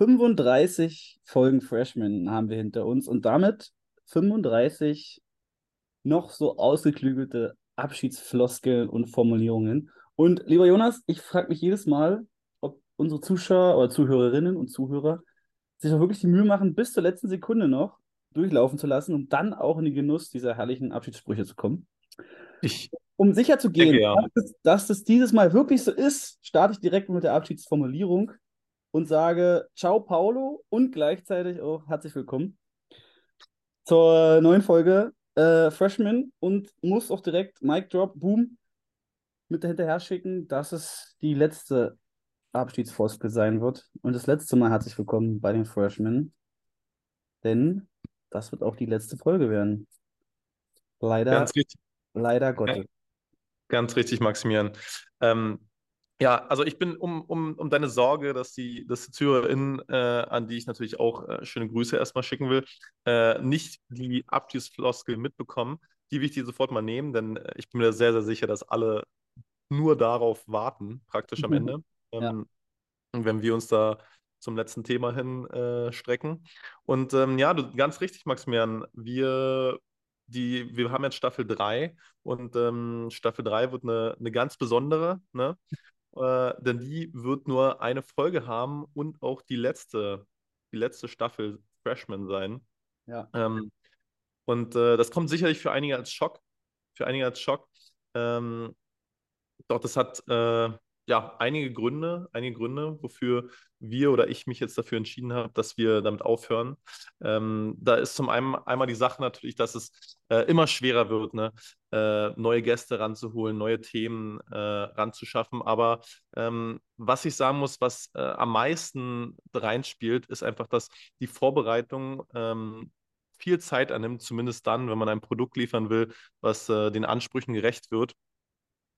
35 Folgen Freshman haben wir hinter uns und damit 35 noch so ausgeklügelte Abschiedsfloskeln und Formulierungen. Und lieber Jonas, ich frage mich jedes Mal, ob unsere Zuschauer oder Zuhörerinnen und Zuhörer sich auch wirklich die Mühe machen, bis zur letzten Sekunde noch durchlaufen zu lassen, um dann auch in den Genuss dieser herrlichen Abschiedssprüche zu kommen. Ich um sicher zu gehen, denke, ja. dass, es, dass es dieses Mal wirklich so ist, starte ich direkt mit der Abschiedsformulierung und sage Ciao Paulo und gleichzeitig auch herzlich willkommen zur neuen Folge äh, Freshman und muss auch direkt Mic Drop, Boom, mit hinterher schicken, dass es die letzte Abschiedsfloskel sein wird. Und das letzte Mal herzlich willkommen bei den Freshmen. Denn das wird auch die letzte Folge werden. Leider, Ganz richtig, leider Gottes. ganz richtig, Maximilian. Ähm, ja, also ich bin um, um, um deine Sorge, dass die, dass die ZuhörerInnen, äh, an die ich natürlich auch äh, schöne Grüße erstmal schicken will, äh, nicht die Abschiedsfloskel mitbekommen, die will ich dir sofort mal nehmen, denn äh, ich bin mir sehr, sehr sicher, dass alle nur darauf warten, praktisch am Mhm. Ende. Ja. Ähm, und wenn wir uns da zum letzten Thema hin äh, strecken. Und ähm, ja, du, ganz richtig, Maximilian, wir, die, wir haben jetzt Staffel 3 und ähm, Staffel 3 wird eine, eine ganz besondere, ne? Äh, denn die wird nur eine Folge haben und auch die letzte, die letzte Staffel Freshman sein. Ja. Ähm, und äh, das kommt sicherlich für einige als Schock, für einige als Schock. Ähm, doch das hat äh, ja einige Gründe, einige Gründe, wofür wir oder ich mich jetzt dafür entschieden habe, dass wir damit aufhören. Ähm, da ist zum einen einmal die Sache natürlich, dass es äh, immer schwerer wird, ne? äh, neue Gäste ranzuholen, neue Themen äh, ranzuschaffen. Aber ähm, was ich sagen muss, was äh, am meisten reinspielt, ist einfach, dass die Vorbereitung ähm, viel Zeit annimmt, zumindest dann, wenn man ein Produkt liefern will, was äh, den Ansprüchen gerecht wird.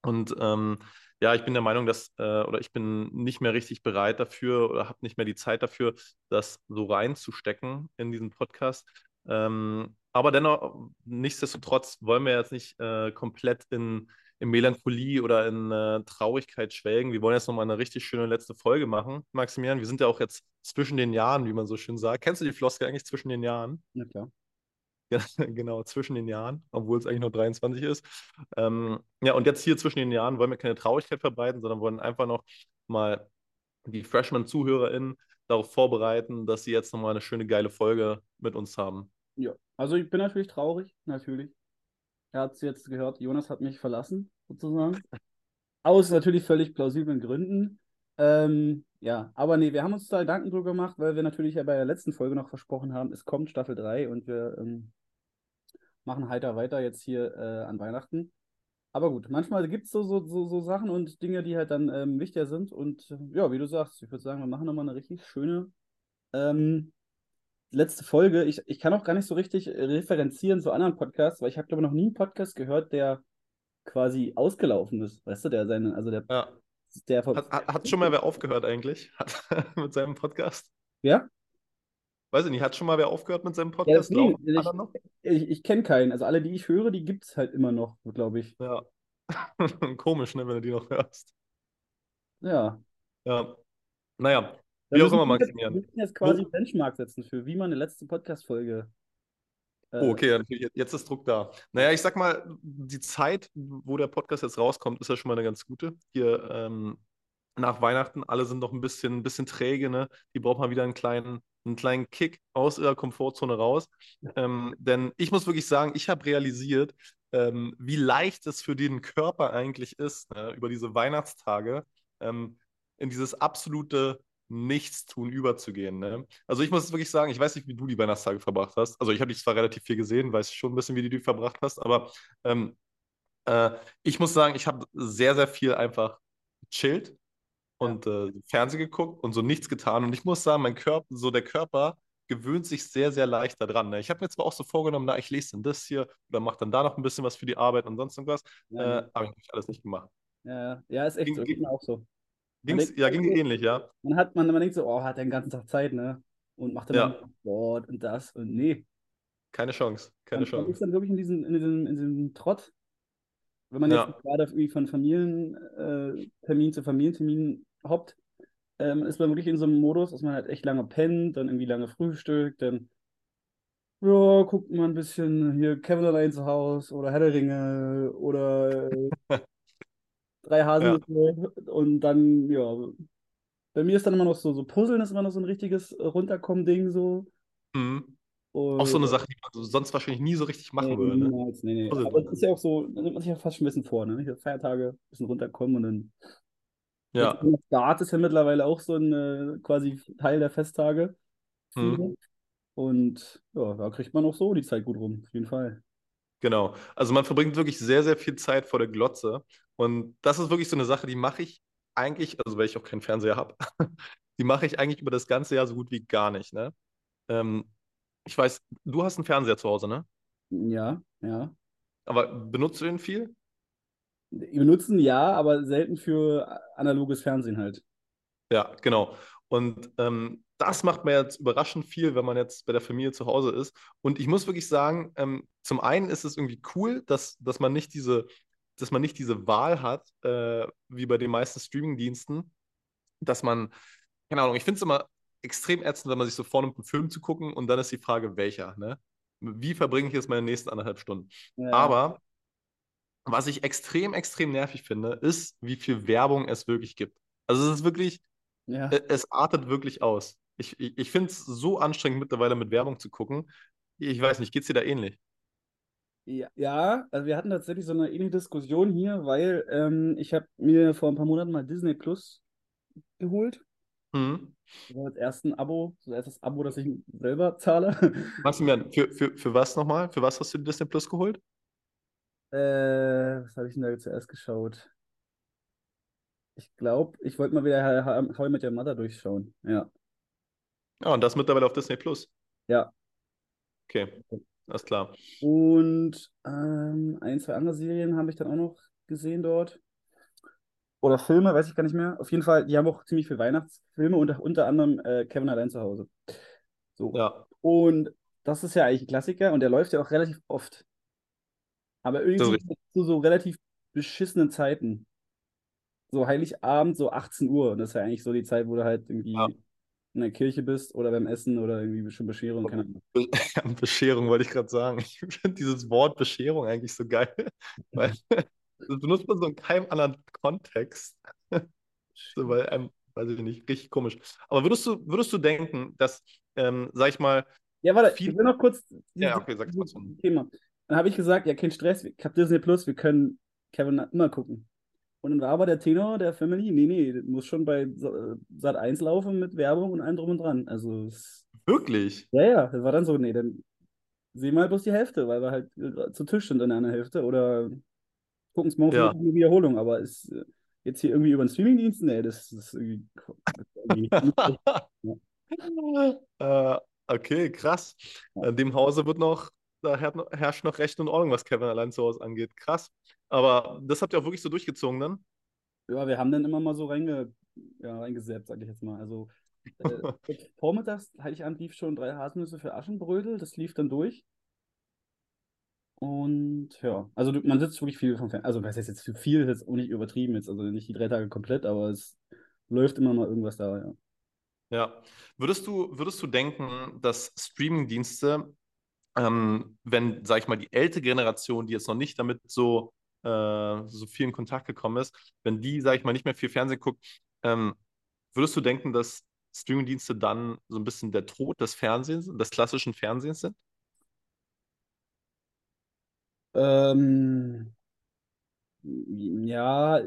Und ähm, ja, ich bin der Meinung, dass, äh, oder ich bin nicht mehr richtig bereit dafür oder habe nicht mehr die Zeit dafür, das so reinzustecken in diesen Podcast. Ähm, aber dennoch, nichtsdestotrotz wollen wir jetzt nicht äh, komplett in, in Melancholie oder in äh, Traurigkeit schwelgen. Wir wollen jetzt nochmal eine richtig schöne letzte Folge machen, Maximilian. Wir sind ja auch jetzt zwischen den Jahren, wie man so schön sagt. Kennst du die Floskel eigentlich zwischen den Jahren? Ja, klar. Genau, zwischen den Jahren, obwohl es eigentlich nur 23 ist. Ähm, ja, und jetzt hier zwischen den Jahren wollen wir keine Traurigkeit verbreiten, sondern wollen einfach noch mal die Freshman-ZuhörerInnen darauf vorbereiten, dass sie jetzt nochmal eine schöne, geile Folge mit uns haben. Ja, also ich bin natürlich traurig, natürlich. Er hat es jetzt gehört, Jonas hat mich verlassen, sozusagen. Aus natürlich völlig plausiblen Gründen. Ähm, ja, aber nee, wir haben uns da Gedanken drüber gemacht, weil wir natürlich ja bei der letzten Folge noch versprochen haben, es kommt Staffel 3 und wir ähm, machen heiter weiter jetzt hier äh, an Weihnachten. Aber gut, manchmal gibt es so, so, so, so Sachen und Dinge, die halt dann ähm, wichtiger sind. Und äh, ja, wie du sagst, ich würde sagen, wir machen nochmal eine richtig schöne ähm, letzte Folge. Ich, ich kann auch gar nicht so richtig referenzieren zu anderen Podcasts, weil ich habe, glaube ich, noch nie einen Podcast gehört, der quasi ausgelaufen ist. Weißt du, der seine, also der, Ja. der Hat, hat, hat schon mal wer aufgehört eigentlich hat, mit seinem Podcast? Ja? Weiß ich nicht, hat schon mal wer aufgehört mit seinem Ja, Podcast? Laufen die ich, ich, ich kenne keinen. Also alle, die ich höre, die gibt es halt immer noch, glaube ich. Ja. Komisch, ne, wenn du die noch hörst. Ja. Ja. Naja, wie auch immer, Maximilian. wir müssen jetzt quasi Wo- Benchmark setzen für, wie man eine letzte Podcast-Folge. äh, Oh, okay, ja, jetzt ist Druck da. Naja, ich sag mal, die Zeit, wo der Podcast jetzt rauskommt, ist ja schon mal eine ganz gute. Hier ähm, nach Weihnachten, alle sind noch ein bisschen, ein bisschen träge, ne? Die brauchen mal wieder einen kleinen, einen kleinen Kick aus ihrer Komfortzone raus. Ähm, denn ich muss wirklich sagen, ich habe realisiert, ähm, wie leicht es für den Körper eigentlich ist, ne? über diese Weihnachtstage ähm, in dieses absolute Nichtstun überzugehen. Ne? Also ich muss wirklich sagen, ich weiß nicht, wie du die Weihnachtstage verbracht hast. Also ich habe dich zwar relativ viel gesehen, weiß schon ein bisschen, wie du die verbracht hast, aber ähm, äh, ich muss sagen, ich habe sehr, sehr viel einfach gechillt und äh, Fernsehen geguckt und so nichts getan. Und ich muss sagen, mein Körper, so der Körper gewöhnt sich sehr, sehr leicht daran. Ne? Ich habe mir zwar auch so vorgenommen, na, ich lese dann das hier oder mache dann da noch ein bisschen was für die Arbeit und sonst irgendwas. ja, Äh, habe ich alles nicht gemacht. ja, ja, ist echt ging- so. ging- auch so. Ging's, denkt ja, ging so- dir ähnlich, ja. Man hat, man, man denkt so, oh, hat er den ganzen Tag Zeit, ne? Und macht dann Ja. Sport und das und nee. Keine Chance, keine Man, man ist Chance. dann wirklich in diesem, in diesem, in diesem Trott. Wenn man Ja. jetzt gerade irgendwie von Familientermin äh, zu Familientermin hoppt, ähm, ist man wirklich in so einem Modus, dass man halt echt lange pennt, dann irgendwie lange frühstückt, dann ja, guckt man ein bisschen hier Kevin allein zu Hause oder Herr der Ringe oder äh, drei Haselnüsse und dann, ja, bei mir ist dann immer noch so, so Puzzeln ist immer noch so ein richtiges Runterkommen-Ding so. Mhm. Und, Auch so eine Sache, die man so sonst wahrscheinlich nie so richtig machen nee, würde. Ne? nee, nee. Aber es ist ja auch so, da nimmt man sich ja fast schon ein bisschen vor, ne? Feiertage, ein bisschen runterkommen und dann. Ja. Start ist ja mittlerweile auch so ein äh, quasi Teil der Festtage. Mhm. Und ja, da kriegt man auch so die Zeit gut rum, auf jeden Fall. Genau. Also man verbringt wirklich sehr, sehr viel Zeit vor der Glotze. Und das ist wirklich so eine Sache, die mache ich eigentlich, also weil ich auch keinen Fernseher habe, die mache ich eigentlich über das ganze Jahr so gut wie gar nicht. Ne? Ähm, ich weiß, du hast einen Fernseher zu Hause, ne? Ja, ja. Aber benutzt du den viel? Wir benutzen ja, aber selten für analoges Fernsehen halt. Ja, genau. Und ähm, das macht mir jetzt überraschend viel, wenn man jetzt bei der Familie zu Hause ist. Und ich muss wirklich sagen, ähm, zum einen ist es irgendwie cool, dass, dass man nicht diese, dass man nicht diese Wahl hat, äh, wie bei den meisten Streamingdiensten, dass man, keine Ahnung, ich finde es immer extrem ätzend, wenn man sich so vornimmt, einen Film zu gucken und dann ist die Frage, welcher, ne? Wie verbringe ich jetzt meine nächsten anderthalb Stunden? Ja. Aber was ich extrem, extrem nervig finde, ist, wie viel Werbung es wirklich gibt. Also es ist wirklich, Ja. äh, es artet wirklich aus. Ich, ich, ich finde es so anstrengend mittlerweile mit Werbung zu gucken. Ich weiß nicht, geht es dir da ähnlich? Ja, also wir hatten tatsächlich so eine ähnliche Diskussion hier, weil ähm, ich habe mir vor ein paar Monaten mal Disney Plus geholt. Mhm. Das war das erste Abo, das erstes Abo, das ich selber zahle. Maximilian, für, für, für was nochmal? Für was hast du Disney Plus geholt? Äh, was habe ich denn da zuerst geschaut? Ich glaube, ich wollte mal wieder How I Met Your Mother durchschauen. Ja. Ja, und das mittlerweile auf Disney Plus. Ja. Okay, alles klar. Und ähm, ein, zwei andere Serien habe ich dann auch noch gesehen dort. Oder Filme, weiß ich gar nicht mehr. Auf jeden Fall, die haben auch ziemlich viele Weihnachtsfilme, unter, unter anderem äh, Kevin allein zu Hause. So. Ja, Und das ist ja eigentlich ein Klassiker und der läuft ja auch relativ oft. Aber irgendwie richtig. zu so relativ beschissenen Zeiten. So Heiligabend, so 18 Uhr. Und das ist ja eigentlich so die Zeit, wo du halt irgendwie Ja. in der Kirche bist oder beim Essen oder irgendwie schon Bescherung, keine Ahnung. Be Bescherung wollte ich gerade sagen. Ich finde dieses Wort Bescherung eigentlich so geil, weil das benutzt man so in keinem anderen Kontext. So, weil einem, weiß ich nicht, richtig komisch. Aber würdest du, würdest du denken, dass, ähm, sag ich mal, Ja, warte, viel. ich will noch kurz dieses, Ja, okay, dieses. Thema. Dann habe ich gesagt, ja, kein Stress, ich habe Disney Plus, wir können Kevin immer gucken. Und dann war aber der Tenor der Family, nee, nee, das muss schon bei Sa- Sat 1 laufen mit Werbung und allem drum und dran. Also, Wirklich? ja, ja, das war dann so, nee, dann sehen wir halt bloß die Hälfte, weil wir halt äh, zu Tisch sind in einer Hälfte oder gucken es morgen Ja. eine Wiederholung, aber ist äh, jetzt hier irgendwie über den Streamingdienst, nee, das, das ist irgendwie. Äh, okay, krass. In dem Hause wird noch, da her- herrscht noch Recht und Ordnung, was Kevin allein zu Hause angeht. Krass. Aber das habt ihr auch wirklich so durchgezogen dann? Ja, wir haben dann immer mal so reinge, ja, reingesäppt, sag ich jetzt mal. Also äh, vormittags, Heiligabend lief schon drei Haselnüsse für Aschenbrödel, das lief dann durch. Und ja, also du- man sitzt wirklich viel vom Fernsehen. Also was heißt jetzt viel, viel, ist jetzt auch nicht übertrieben jetzt, also nicht die drei Tage komplett, aber es läuft immer mal irgendwas da, ja. Ja. Würdest du, würdest du denken, dass Streamingdienste, ähm, wenn, sag ich mal, die ältere Generation, die jetzt noch nicht damit so, äh, so viel in Kontakt gekommen ist, wenn die, sag ich mal, nicht mehr viel Fernsehen guckt, ähm, würdest du denken, dass Streamingdienste dann so ein bisschen der Tod des Fernsehens, des klassischen Fernsehens sind? Ähm, ja,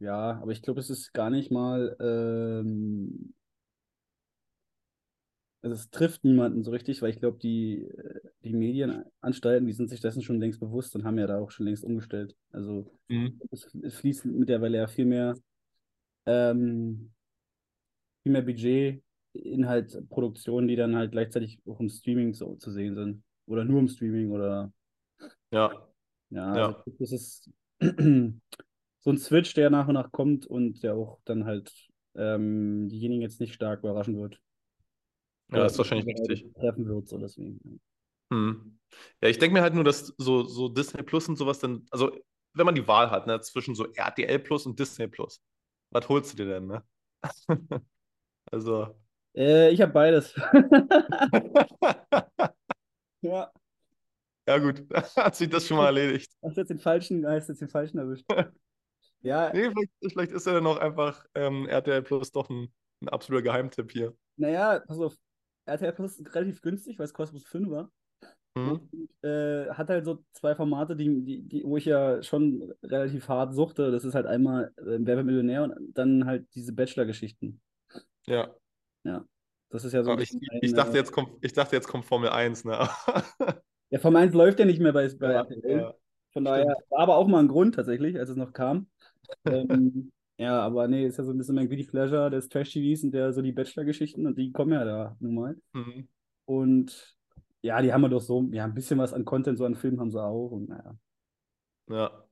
ja, aber ich glaube, es ist gar nicht mal, ähm, also es trifft niemanden so richtig, weil ich glaube, die, äh, die Medienanstalten, die sind sich dessen schon längst bewusst und haben ja da auch schon längst umgestellt. Also Mhm. es, es fließt mittlerweile ja viel mehr, ähm, viel mehr Budget in halt Produktionen, die dann halt gleichzeitig auch im Streaming so zu sehen sind. Oder nur im Streaming oder Ja, ja, Ja. also das ist so ein Switch, der nach und nach kommt und der auch dann halt ähm, diejenigen jetzt nicht stark überraschen wird. Ja, das ist wahrscheinlich richtig. Treffen wird, so deswegen. Hm. Ja, ich denke mir halt nur, dass so, so Disney Plus und sowas dann, also wenn man die Wahl hat, ne, zwischen so RTL Plus und Disney Plus, was holst du dir denn, ne? Also. Äh, ich habe beides. ja. Ja, gut, hat sich das schon mal erledigt. Hast jetzt den falschen, hast jetzt den falschen erwischt. Ja, Nee, vielleicht, vielleicht ist er dann auch einfach ähm, RTL Plus doch ein, ein absoluter Geheimtipp hier. naja, pass auf. RTL Plus ist relativ günstig, weil es bloß 5 Mhm. Und äh, hat halt so zwei Formate, die, die, die, wo ich ja schon relativ hart suchte. Das ist halt einmal äh, Wer Millionär und dann halt diese Bachelor-Geschichten. Ja. Ja. Das ist ja so. ein ich, bisschen ich, ein, dachte, jetzt kommt, ich dachte, jetzt kommt Formel 1, ne? Ja, Formel 1 läuft ja nicht mehr bei, bei Ja, RTL. ja, Von daher war aber auch mal ein Grund tatsächlich, als es noch kam. ähm, ja, aber nee, ist ja so ein bisschen mein Guilty Pleasure des Trash-TVs und der so die Bachelor-Geschichten und die kommen ja da nun mal. Mhm. Und ja, die haben wir doch so, ja, ein bisschen was an Content, so an Filmen haben sie auch und naja. Ja.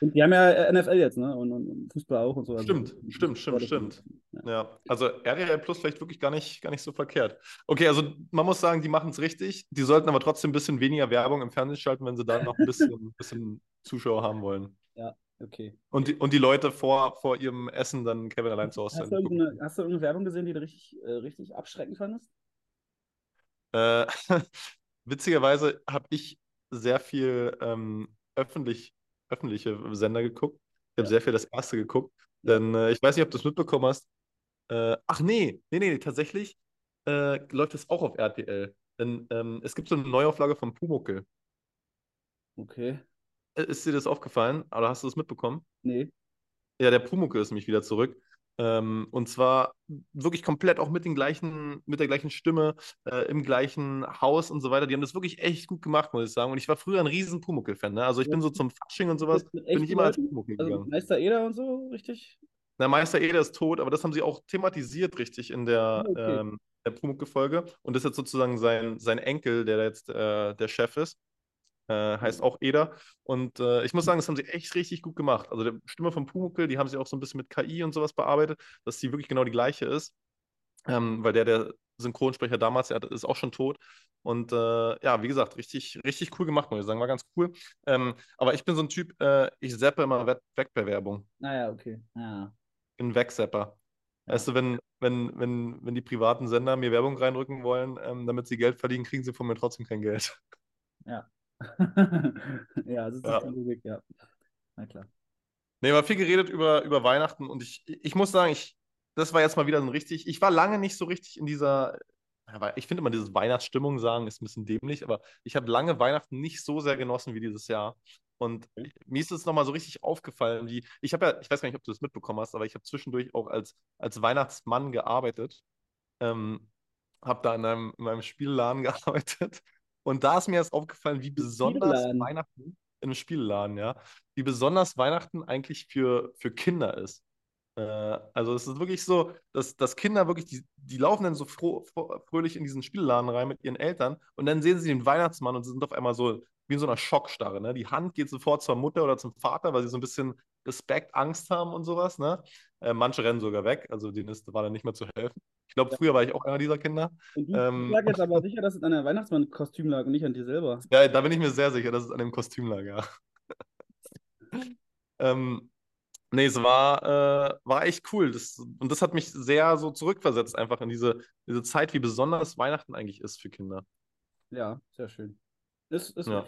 Und die haben ja äh, NFL jetzt, ne? Und, und, Fußball auch und so. Also, Stimmt, stimmt, stimmt, Ja, stimmt. Ja. Ja, also RTL Plus vielleicht wirklich gar nicht, gar nicht so verkehrt. Okay, also man muss sagen, die machen es richtig. Die sollten aber trotzdem ein bisschen weniger Werbung im Fernsehen schalten, wenn sie dann noch ein bisschen, ein bisschen Zuschauer haben wollen. Okay. Und die, und die Leute vor, vor ihrem Essen dann Kevin allein zu Hause Hast du, gucken. irgendeine, hast du irgendeine Werbung gesehen, die du richtig, äh, richtig abschreckend fandest? Äh, witzigerweise habe ich sehr viel ähm, öffentlich, öffentliche Sender geguckt. Ich habe Ja. sehr viel das erste geguckt. Denn äh, ich weiß nicht, ob du es mitbekommen hast. Äh, ach nee, nee, nee, tatsächlich äh, läuft es auch auf RTL. Denn ähm, es gibt so eine Neuauflage von Pumuckl. Okay. Äh, Ist dir das aufgefallen? Oder hast du das mitbekommen? Nee. Ja, der Pumuckl ist nämlich wieder zurück. Ähm, und zwar wirklich komplett auch mit den gleichen, mit der gleichen Stimme, äh, im gleichen Haus und so weiter. Die haben das wirklich echt gut gemacht, muss ich sagen. Und ich war früher ein riesen Pumuckl-Fan. Ne? Also ich Ja. bin so zum Fasching und sowas, bin ich immer als? Pumuckl Also gegangen. Meister Eder und so, richtig? Na, Meister Eder ist tot, aber das haben sie auch thematisiert richtig in der, Ah, okay. ähm, der Pumuckl-Folge. Und das ist jetzt sozusagen sein, sein Enkel, der jetzt äh, der Chef ist. Äh, heißt auch Eder. Und äh, ich muss sagen, das haben sie echt richtig gut gemacht. Also die Stimme von Pumuckl, die haben sie auch so ein bisschen mit KI und sowas bearbeitet, dass die wirklich genau die gleiche ist. Ähm, weil der, der Synchronsprecher damals, der ist auch schon tot. Und äh, ja, wie gesagt, richtig, richtig cool gemacht, muss ich sagen. War ganz cool. Ähm, aber ich bin so ein Typ, äh, ich zappe immer weg, bei Werbung. Naja, okay. Ja. Bin ein Wegzapper. Ja. Weißt du, wenn, wenn, wenn, wenn die privaten Sender mir Werbung reindrücken wollen, ähm, damit sie Geld verdienen, kriegen sie von mir trotzdem kein Geld. ja, das ist Ja. Logik, ja. Na klar. Nee, aber viel geredet über, über Weihnachten und ich, ich muss sagen, ich, das war jetzt mal wieder so ein richtig, ich war lange nicht so richtig in dieser, ich finde immer dieses Weihnachtsstimmung sagen ist ein bisschen dämlich, aber ich habe lange Weihnachten nicht so sehr genossen wie dieses Jahr. Und mir ist es nochmal so richtig aufgefallen, wie, ich habe ja, ich weiß gar nicht, ob du das mitbekommen hast, aber ich habe zwischendurch auch als, als Weihnachtsmann gearbeitet. Ähm, habe da in einem, in einem Spielladen gearbeitet. Und da ist mir erst aufgefallen, wie besonders? Weihnachten, in einem Spielladen, ja, wie besonders Weihnachten eigentlich für, für Kinder ist. Äh, also es ist wirklich so, dass, dass Kinder wirklich, die, die laufen dann so froh, fröhlich in diesen Spielladen rein mit ihren Eltern und dann sehen sie den Weihnachtsmann und sie sind auf einmal so wie in so einer Schockstarre. Ne? Die Hand geht sofort zur Mutter oder zum Vater, weil sie so ein bisschen Respekt, Angst haben und sowas. Ne? Äh, manche rennen sogar weg, also denen ist, war dann nicht mehr zu helfen. Ich glaube, früher war ich auch einer dieser Kinder. Und du Ähm. sag jetzt aber sicher, dass es an der Weihnachtsmann-Kostüm lag und nicht an dir selber. Ja, da bin ich mir sehr sicher, dass es an dem Kostüm lag, ja. ähm, nee, es war, äh, war echt cool. Das, und das hat mich sehr so zurückversetzt, einfach in diese, diese Zeit, wie besonders Weihnachten eigentlich ist für Kinder. Ja, sehr schön. Ist, ist Ja.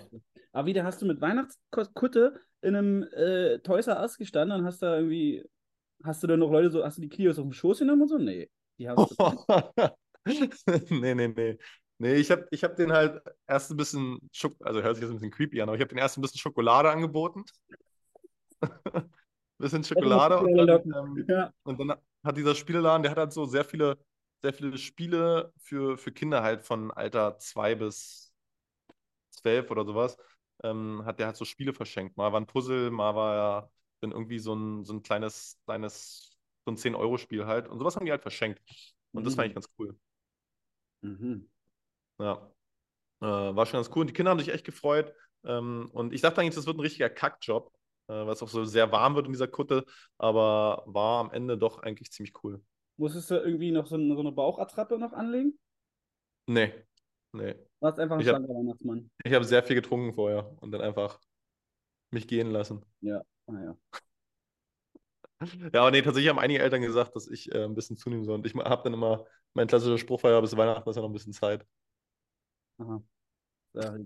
Aber wieder hast du mit Weihnachtskutte in einem äh, Toys R Us gestanden und hast da irgendwie, hast du da noch Leute so, hast du die Klios auf dem Schoß genommen und so? Nee. Die hast du. nee, nee, nee. Nee, ich habe ich hab den halt erst ein bisschen, Schok also hört sich jetzt ein bisschen creepy an, aber ich habe den erst ein bisschen Schokolade angeboten. bisschen Schokolade und dann, ähm, Ja. Und dann hat dieser Spielladen, der hat halt so sehr viele, sehr viele Spiele für, für Kinder halt von Alter 2 bis 12 oder sowas. Ähm, hat der halt so Spiele verschenkt. Mal war ein Puzzle, mal war ja dann irgendwie so ein, so ein kleines, kleines, so ein 10-Euro-Spiel halt. Und sowas haben die halt verschenkt. Und das fand ich ganz cool. Mhm. Ja. Äh, war schon ganz cool. Und die Kinder haben sich echt gefreut. Ähm, und ich dachte eigentlich, das wird ein richtiger Kackjob, äh, weil es auch so sehr warm wird in dieser Kutte. Aber war am Ende doch eigentlich ziemlich cool. Musstest du irgendwie noch so, eine- so eine Bauchattrappe noch anlegen? Nee, nee. Warst einfach ein schlanker Weihnachtsmann. Ich habe sehr viel getrunken vorher und dann einfach mich gehen lassen. Ja, naja. Ja, aber nee, tatsächlich haben einige Eltern gesagt, dass ich äh, ein bisschen zunehmen soll. Und ich habe dann immer, mein klassischer Spruch war ja, bis Weihnachten ist ja noch ein bisschen Zeit. Aha. Ja,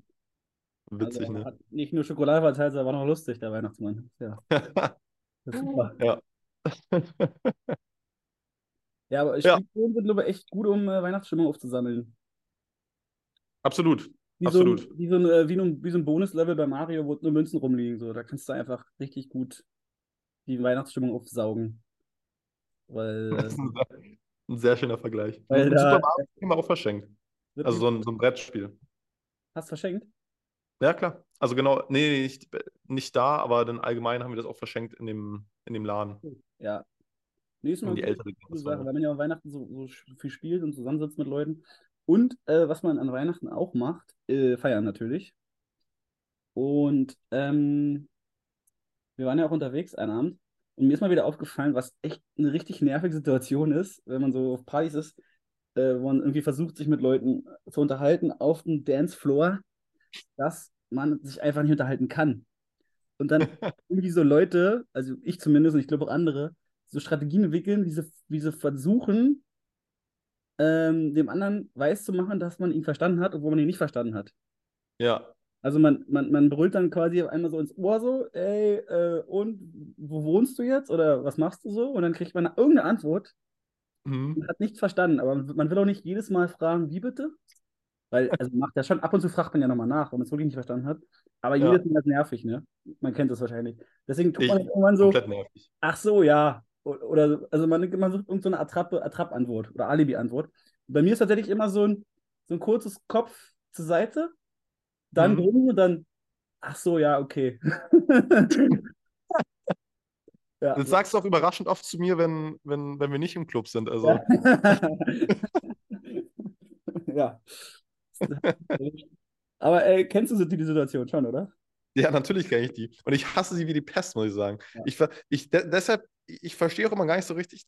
Witzig, also, ne? nicht nur Schokolade verteilt, sondern war noch lustig, der Weihnachtsmann. Ja, super. Ja. Ja, aber. Spielzonen sind, glaube ich, echt gut, um äh, Weihnachtsstimmung aufzusammeln. Absolut. Wie Absolut. So ein, wie, so ein, äh, wie, ein, wie so ein Bonuslevel bei Mario, wo nur Münzen rumliegen. So. Da kannst du einfach richtig gut die Weihnachtsstimmung aufsaugen. Weil, Das äh, ist ein sehr, ein sehr schöner Vergleich. Weil da- Super Mario haben wir auch verschenkt. Also so ein, so ein Brettspiel. hast verschenkt? Ja, klar. Also genau, nee, nicht, nicht da, aber dann allgemein haben wir das auch verschenkt in dem, in dem Laden. Ja. Nee, ist mal die ältere Sache, weil man ja an Weihnachten so, so viel spielt und zusammensitzt mit Leuten. Und äh, was man an Weihnachten auch macht, äh, feiern natürlich. Und ähm, wir waren ja auch unterwegs einen Abend. Und mir ist mal wieder aufgefallen, was echt eine richtig nervige Situation ist, wenn man so auf Partys ist, äh, wo man irgendwie versucht, sich mit Leuten zu unterhalten auf dem Dancefloor, dass man sich einfach nicht unterhalten kann. Und dann irgendwie so Leute, also ich zumindest und ich glaube auch andere, so Strategien entwickeln, wie sie, wie sie versuchen, ähm, dem anderen weiß zu machen, dass man ihn verstanden hat, obwohl man ihn nicht verstanden hat. Ja, Also man, man, man brüllt dann quasi einmal so ins Ohr so, ey, äh, und wo wohnst du jetzt? Oder was machst du so? Und dann kriegt man irgendeine Antwort mhm. hat nichts verstanden. Aber man will auch nicht jedes Mal fragen, wie bitte? Weil, also macht ja schon, ab und zu fragt man ja nochmal nach, wenn man es wirklich nicht verstanden hat. Aber Ja. jedes Mal ist nervig, ne? Man kennt das wahrscheinlich. Deswegen tut Ich- man irgendwann so, nervig. ach so, ja. Oder, also man, man sucht irgendeine so Attrappe, Attrapp-Antwort oder Alibi-Antwort. Bei mir ist tatsächlich immer so ein, so ein kurzes Kopf zur Seite, dann Mhm. grinsen und dann, ach so, ja, okay. ja. Das sagst du auch überraschend oft zu mir, wenn, wenn, wenn wir nicht im Club sind. Also, ja. Aber äh, kennst du die Situation schon, oder? Ja, natürlich kenne ich die. Und ich hasse sie wie die Pest, muss ich sagen. Ja. Ich, ich, de deshalb, ich verstehe auch immer gar nicht so richtig,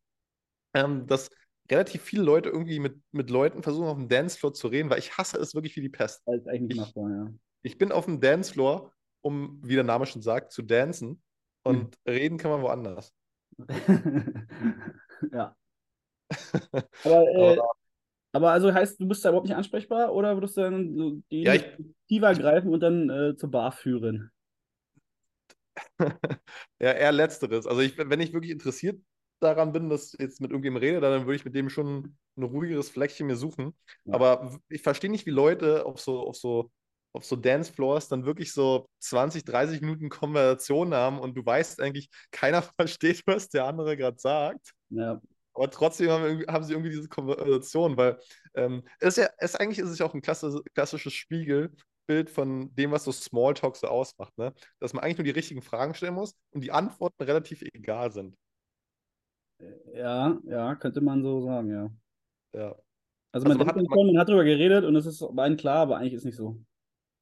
ähm, dass relativ viele Leute irgendwie mit, mit Leuten versuchen, auf dem Dancefloor zu reden, weil ich hasse es wirklich wie die Pest. Das ist eigentlich Ich- machbar, ja. Ich bin auf dem Dancefloor, um, wie der Name schon sagt, zu dancen. Und Hm. reden kann man woanders. ja. Aber, äh, Aber- also heißt, du bist da überhaupt nicht ansprechbar oder würdest du dann so die Ja, Initiative ergreifen und dann äh, zur Bar führen? Ja, eher letzteres. Also ich, wenn ich wirklich interessiert daran bin, dass jetzt mit irgendjemandem rede, dann würde ich mit dem schon ein ruhigeres Fleckchen mir suchen. Ja. Aber ich verstehe nicht, wie Leute auf so, auf so, auf so Dancefloors dann wirklich so 20, 30 Minuten Konversation haben und du weißt eigentlich, keiner versteht, was der andere gerade sagt. Ja, Aber trotzdem haben, haben sie irgendwie diese Konversation, weil ähm, es ist ja, es, eigentlich ist es ja auch ein klasse, klassisches Spiegelbild von dem, was so Smalltalk so ausmacht, ne? Dass man eigentlich nur die richtigen Fragen stellen muss und die Antworten relativ egal sind. Ja, ja, könnte man so sagen, ja. Ja, Also Also man, man denkt hat- schon, man hat drüber geredet und es ist allen klar, aber eigentlich ist nicht so.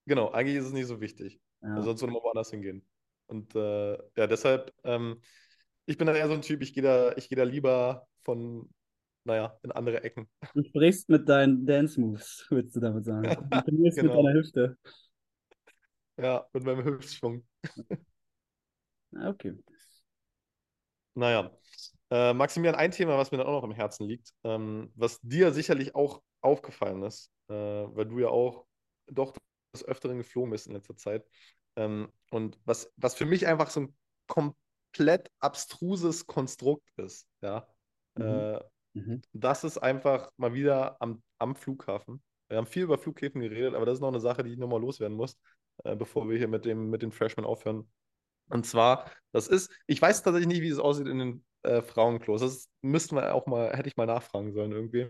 genau, eigentlich ist es nicht so wichtig. Ja. Also sonst würde man woanders hingehen. Und äh, ja, deshalb, ähm, ich bin da eher so ein Typ, ich gehe da, ich gehe da lieber von, naja, in andere Ecken. Du sprichst mit deinen Dance-Moves, würdest du damit sagen. Du trainierst mit Genau. deiner Hüfte. Ja, mit meinem Hüftschwung. Okay. Naja, äh, Maximilian, ein Thema, was mir dann auch noch im Herzen liegt, ähm, was dir sicherlich auch aufgefallen ist, äh, weil du ja auch doch des Öfteren geflogen bist in letzter Zeit. Ähm, und was, was für mich einfach so ein komplett abstruses Konstrukt ist, ja. Mhm. Äh, Mhm. das ist einfach mal wieder am, am Flughafen. Wir haben viel über Flughäfen geredet, aber das ist noch eine Sache, die ich nochmal loswerden muss, äh, bevor wir hier mit dem, mit den Freshmen aufhören. Und zwar, das ist, ich weiß tatsächlich nicht, wie es aussieht in den äh, Frauenklos. Das müssten wir auch mal, hätte ich mal nachfragen sollen irgendwie.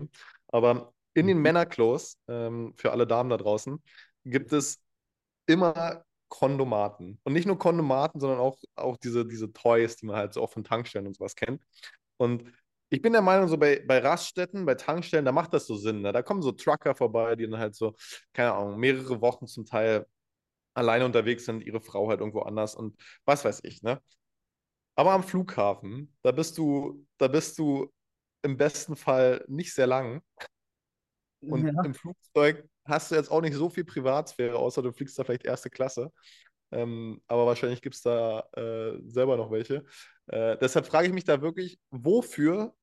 Aber in den Mhm. Männerklos, ähm, für alle Damen da draußen, gibt es immer Kondomaten. Und nicht nur Kondomaten, sondern auch, auch diese, diese Toys, die man halt so auch von Tankstellen und sowas kennt. Und ich bin der Meinung, so bei, bei Raststätten, bei Tankstellen, da macht das so Sinn. Ne? Da kommen so Trucker vorbei, die dann halt so, keine Ahnung, mehrere Wochen zum Teil alleine unterwegs sind, ihre Frau halt irgendwo anders und was weiß ich, ne? Aber am Flughafen, da bist du, da bist du im besten Fall nicht sehr lang. Und Ja. im Flugzeug hast du jetzt auch nicht so viel Privatsphäre, außer du fliegst da vielleicht erste Klasse. Ähm, aber wahrscheinlich gibt es da äh, selber noch welche. Äh, deshalb frage ich mich da wirklich, wofür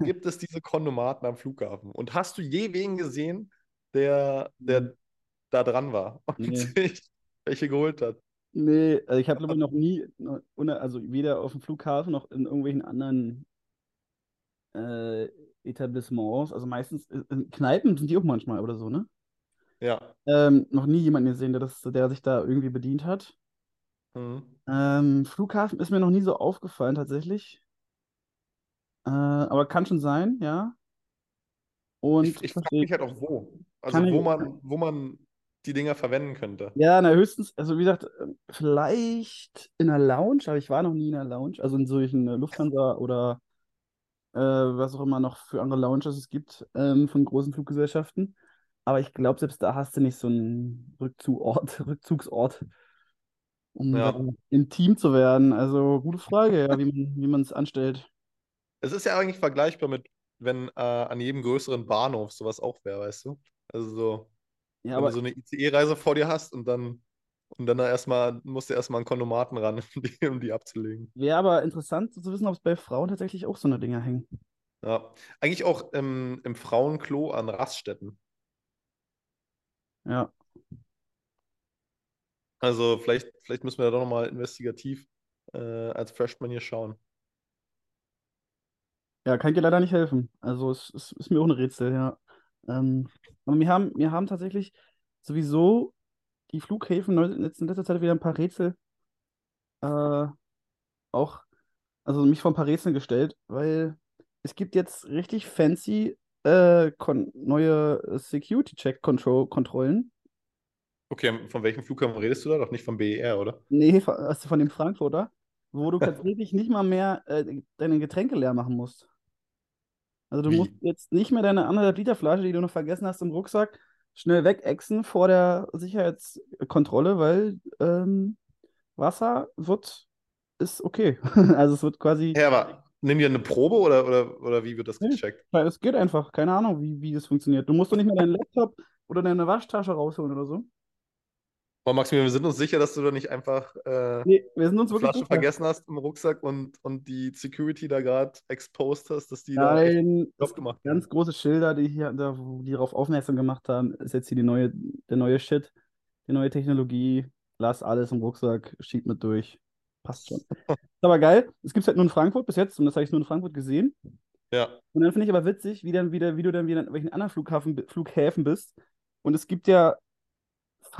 gibt es diese Kondomaten am Flughafen? Und hast du je wen gesehen, der, der da dran war und Nee. sich welche geholt hat? Nee, also ich habe glaube ich noch nie, also weder auf dem Flughafen noch in irgendwelchen anderen äh, Etablissements, also meistens äh, in Kneipen sind die auch manchmal oder so, ne? Ja. Ähm, noch nie jemanden gesehen, der, das, der sich da irgendwie bedient hat. Mhm. Ähm, Flughafen ist mir noch nie so aufgefallen tatsächlich. Äh, aber kann schon sein, ja. Und Ich, ich frage verstehe- mich halt auch wo. Also wo man, wo man die Dinger verwenden könnte. Ja, na höchstens, also wie gesagt, äh, vielleicht in einer Lounge, aber ich war noch nie in einer Lounge, also in solchen Lufthansa oder äh, was auch immer noch für andere Lounges es gibt ähm, von großen Fluggesellschaften. Aber ich glaube, selbst da hast du nicht so einen Rückzugort, Rückzugsort, um Ja. intim zu werden. Also gute Frage, ja, wie man, wie man es anstellt. Es ist ja eigentlich vergleichbar mit, wenn äh, an jedem größeren Bahnhof sowas auch wäre, weißt du? Also so, Ja, wenn aber du so eine ICE-Reise vor dir hast und dann und dann da erstmal musst du erstmal einen Kondomaten ran, um die, um die abzulegen. wäre aber interessant zu wissen, ob es bei Frauen tatsächlich auch so eine Dinger hängen. Ja. Eigentlich auch im, im Frauenklo an Raststätten. Ja. Also vielleicht, vielleicht müssen wir da doch nochmal investigativ äh, als Freshman hier schauen. Ja, kann ich dir leider nicht helfen. Also es, es ist mir auch ein Rätsel, ja. Ähm, aber wir haben, wir haben tatsächlich sowieso die Flughäfen in letzter Zeit wieder ein paar Rätsel äh, auch, also mich vor ein paar Rätseln gestellt, weil es gibt jetzt richtig fancy äh, neue Security-Check-Kontrollen. Okay, von welchem Flughafen redest du da? Doch nicht vom BER, oder? Nee, also von dem Frankfurter, wo du tatsächlich nicht mal mehr äh, deine Getränke leer machen musst. Also du Wie? musst jetzt nicht mehr deine anderthalb Liter Flasche, die du noch vergessen hast im Rucksack, schnell wegexen vor der Sicherheitskontrolle, weil ähm, Wasser wird, ist okay. Also es wird quasi, Ja, aber nimm dir eine Probe oder, oder, oder wie wird das gecheckt? weil es geht einfach, keine Ahnung, wie, wie das funktioniert. Du musst doch nicht mehr deinen Laptop oder deine Waschtasche rausholen oder so. Aber Maximilian, wir sind uns sicher, dass du da nicht einfach äh, Nee, wir sind uns wirklich Flasche vergessen hast im Rucksack und, und die Security da gerade exposed hast, dass die da Nein, es Job gemacht haben. ganz große Schilder, die hier, da, die darauf aufmerksam gemacht haben, ist jetzt hier die neue, der neue Shit, die neue Technologie. Lass alles im Rucksack, schieb mit durch. Passt schon. Ist aber geil. Es gibt halt nur in Frankfurt bis jetzt und das habe ich nur in Frankfurt gesehen. Ja, Und dann finde ich aber witzig, wie, dann wieder, wie du dann wieder in welchen anderen Flughafen, Flughäfen bist. Und es gibt ja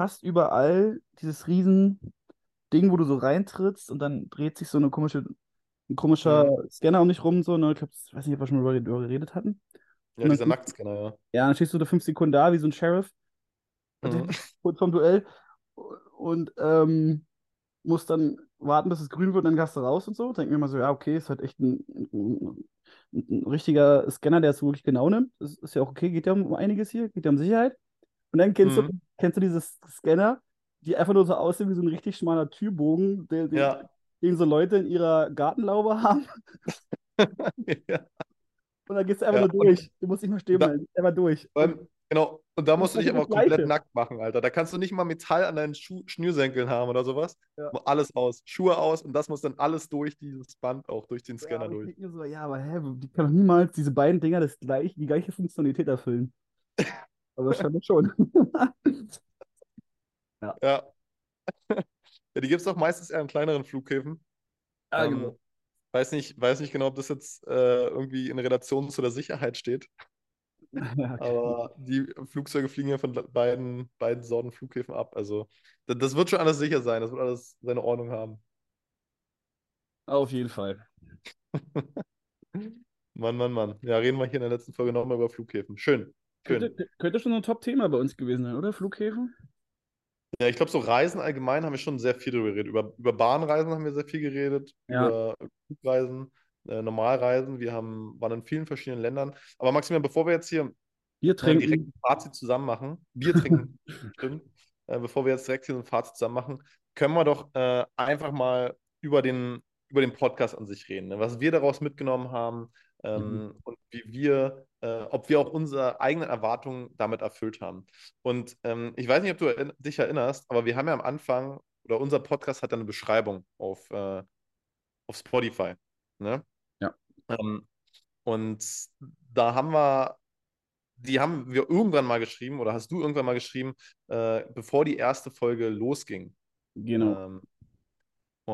fast überall dieses riesen Ding, wo du so reintrittst und dann dreht sich so eine komische, ein komischer Scanner um dich rum. So, ne? Ich glaub, ich weiß nicht, ob wir schon mal darüber geredet hatten. ja, Und dieser Nacktscanner, ja. Ja, dann stehst du da fünf Sekunden da, wie so ein Sheriff, Mhm. kurz vorm Duell. Und ähm, musst dann warten, bis es grün wird, dann gehst du raus und so. Denk mir mal so, ja, okay, ist halt echt ein, ein, ein richtiger Scanner, der es wirklich genau nimmt. Das ist ja auch okay, geht ja um einiges hier, geht ja um Sicherheit. Und dann kennst du, Mhm. kennst du diese Scanner, die einfach nur so aussehen wie so ein richtig schmaler Türbogen, der, den, Ja. den so Leute in ihrer Gartenlaube haben. ja. Und dann gehst du einfach Ja, nur durch. Du musst nicht mehr stehen bleiben, einfach durch. Allem, genau, und da musst du dich aber das komplett Gleiche. nackt machen, Alter. Da kannst du nicht mal Metall an deinen Schuh Schnürsenkeln haben oder sowas. Ja. Alles aus. Schuhe aus und das muss dann alles durch dieses Band auch, durch den Ja, Scanner ich durch. so, ja, aber hä, die können doch niemals diese beiden Dinger das gleich, die gleiche Funktionalität erfüllen. Aber wahrscheinlich schon. Ja. ja, die gibt es auch meistens eher in kleineren Flughäfen. Ja, Ähm, genau. weiß nicht, weiß nicht genau, ob das jetzt äh, irgendwie in Relation zu der Sicherheit steht, Ja, okay. aber die Flugzeuge fliegen ja von beiden, beiden Sorten Flughäfen ab. Also das, das wird schon alles sicher sein, das wird alles seine Ordnung haben. Auf jeden Fall. Mann, Mann, Mann. Ja, reden wir hier in der letzten Folge nochmal über Flughäfen. Schön. Könnte, könnte schon ein Top-Thema bei uns gewesen sein, oder? Flughäfen? Ja, ich glaube, so Reisen allgemein haben wir schon sehr viel darüber geredet. Über, über Bahnreisen haben wir sehr viel geredet, Ja. über Flugreisen, äh, Normalreisen. Wir haben, waren in vielen verschiedenen Ländern. Aber Maximilian, bevor wir jetzt hier Bier äh, direkt trinken. ein Fazit zusammen machen, Bier trinken, stimmt, äh, bevor wir jetzt direkt hier so ein Fazit zusammen machen, können wir doch äh, einfach mal über den, über den Podcast an sich reden. Ne? Was wir daraus mitgenommen haben ähm, und wie wir, äh, ob wir auch unsere eigenen Erwartungen damit erfüllt haben. Und ähm, ich weiß nicht, ob du erinn- dich erinnerst, aber wir haben ja am Anfang, oder unser Podcast hat eine Beschreibung auf, äh, auf Spotify. Ne? Ja. Ähm, und da haben wir, die haben wir irgendwann mal geschrieben, oder hast du irgendwann mal geschrieben, äh, bevor die erste Folge losging. Genau. Ähm,